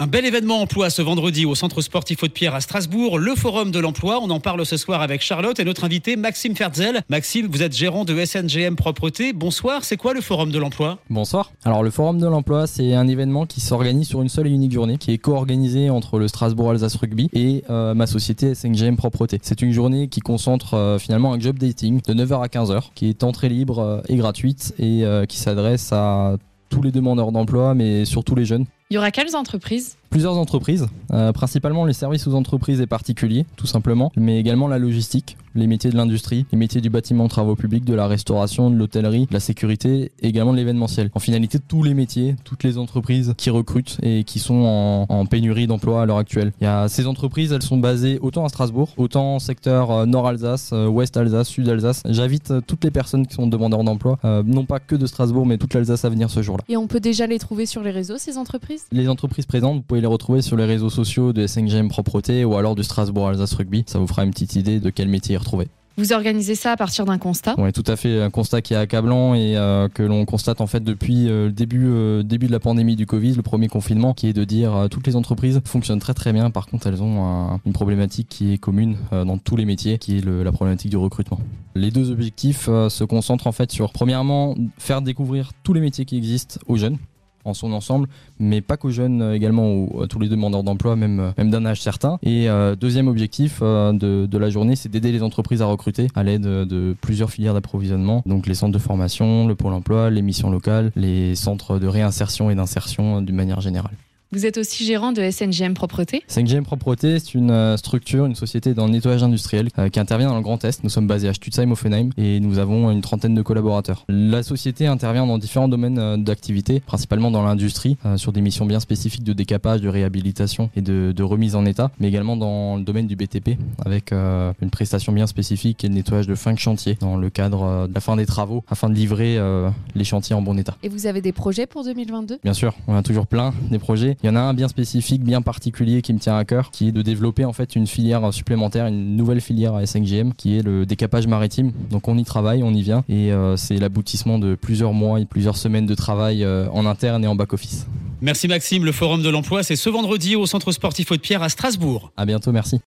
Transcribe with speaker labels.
Speaker 1: Un bel événement emploi ce vendredi au Centre sportif Haute-Pierre à Strasbourg, le Forum de l'emploi. On en parle ce soir avec Charlotte et notre invité Maxime Fertzel. Maxime, vous êtes gérant de SNGM Propreté. Bonsoir, c'est quoi le Forum de l'emploi?
Speaker 2: Bonsoir. Alors le Forum de l'emploi, c'est un événement qui s'organise sur une seule et unique journée, qui est co-organisé entre le Strasbourg Alsace Rugby et euh, ma société SNGM Propreté. C'est une journée qui concentre euh, finalement un job dating de 9h à 15h, qui est entrée libre euh, et gratuite et qui s'adresse à tous les demandeurs d'emploi, mais surtout les jeunes.
Speaker 3: Il y aura quelles entreprises
Speaker 2: Plusieurs entreprises, euh, principalement les services aux entreprises et particuliers, tout simplement, mais également la logistique, les métiers de l'industrie, les métiers du bâtiment, travaux publics, de la restauration, de l'hôtellerie, de la sécurité, et également de l'événementiel. En finalité, tous les métiers, toutes les entreprises qui recrutent et qui sont en, en pénurie d'emploi à l'heure actuelle. Il y a ces entreprises, elles sont basées autant à Strasbourg, autant en secteur euh, Nord-Alsace, euh, Ouest-Alsace, Sud-Alsace. J'invite euh, toutes les personnes qui sont demandeurs d'emploi, euh, non pas que de Strasbourg, mais toute l'Alsace à venir ce jour-là.
Speaker 3: Et on peut déjà les trouver sur les réseaux, ces entreprises?
Speaker 2: Les entreprises présentes, vous pouvez les retrouver sur les réseaux sociaux de SNGM Propreté ou alors du Strasbourg Alsace Rugby. Ça vous fera une petite idée de quel métier retrouver.
Speaker 3: Vous organisez ça à partir d'un constat
Speaker 2: Ouais, tout à fait. Un constat qui est accablant et euh, que l'on constate en fait depuis euh, le début, euh, début de la pandémie du Covid, le premier confinement, qui est de dire toutes les entreprises fonctionnent très très bien. Par contre, elles ont un- une problématique qui est commune dans tous les métiers, qui est le- la problématique du recrutement. Les deux objectifs se concentrent en fait sur, premièrement, faire découvrir tous les métiers qui existent aux jeunes en son ensemble, mais pas qu'aux jeunes, euh, également aux, à tous les demandeurs d'emploi, même, euh, même d'un âge certain. Et euh, deuxième objectif euh, de, de la journée, c'est d'aider les entreprises à recruter à l'aide de, plusieurs filières d'approvisionnement, donc les centres de formation, le pôle emploi, les missions locales, les centres de réinsertion et d'insertion d'une manière générale.
Speaker 3: Vous êtes aussi gérant de SNGM Propreté
Speaker 2: 5GM Propreté, c'est une euh, structure, une société dans le nettoyage industriel euh, qui intervient dans le Grand Est. Nous sommes basés à Stutzheim-Offenheim et nous avons une trentaine de collaborateurs. La société intervient dans différents domaines euh, d'activité, principalement dans l'industrie, euh, sur des missions bien spécifiques de décapage, de réhabilitation et de, de remise en état, mais également dans le domaine du BTP avec euh, une prestation bien spécifique qui est le nettoyage de fin de chantier dans le cadre euh, de la fin des travaux afin de livrer euh, les chantiers en bon état.
Speaker 3: Et vous avez des projets pour 2022
Speaker 2: Bien sûr, on a toujours plein des projets. Il y en a un bien spécifique, bien particulier qui me tient à cœur, qui est de développer en fait une filière supplémentaire, une nouvelle filière à S5GM, qui est le décapage maritime. Donc on y travaille, on y vient, et euh, c'est l'aboutissement de plusieurs mois et plusieurs semaines de travail euh, en interne et en back office.
Speaker 1: Merci Maxime, le Forum de l'emploi, c'est ce vendredi au Centre sportif Haute-Pierre à Strasbourg.
Speaker 2: À bientôt, merci.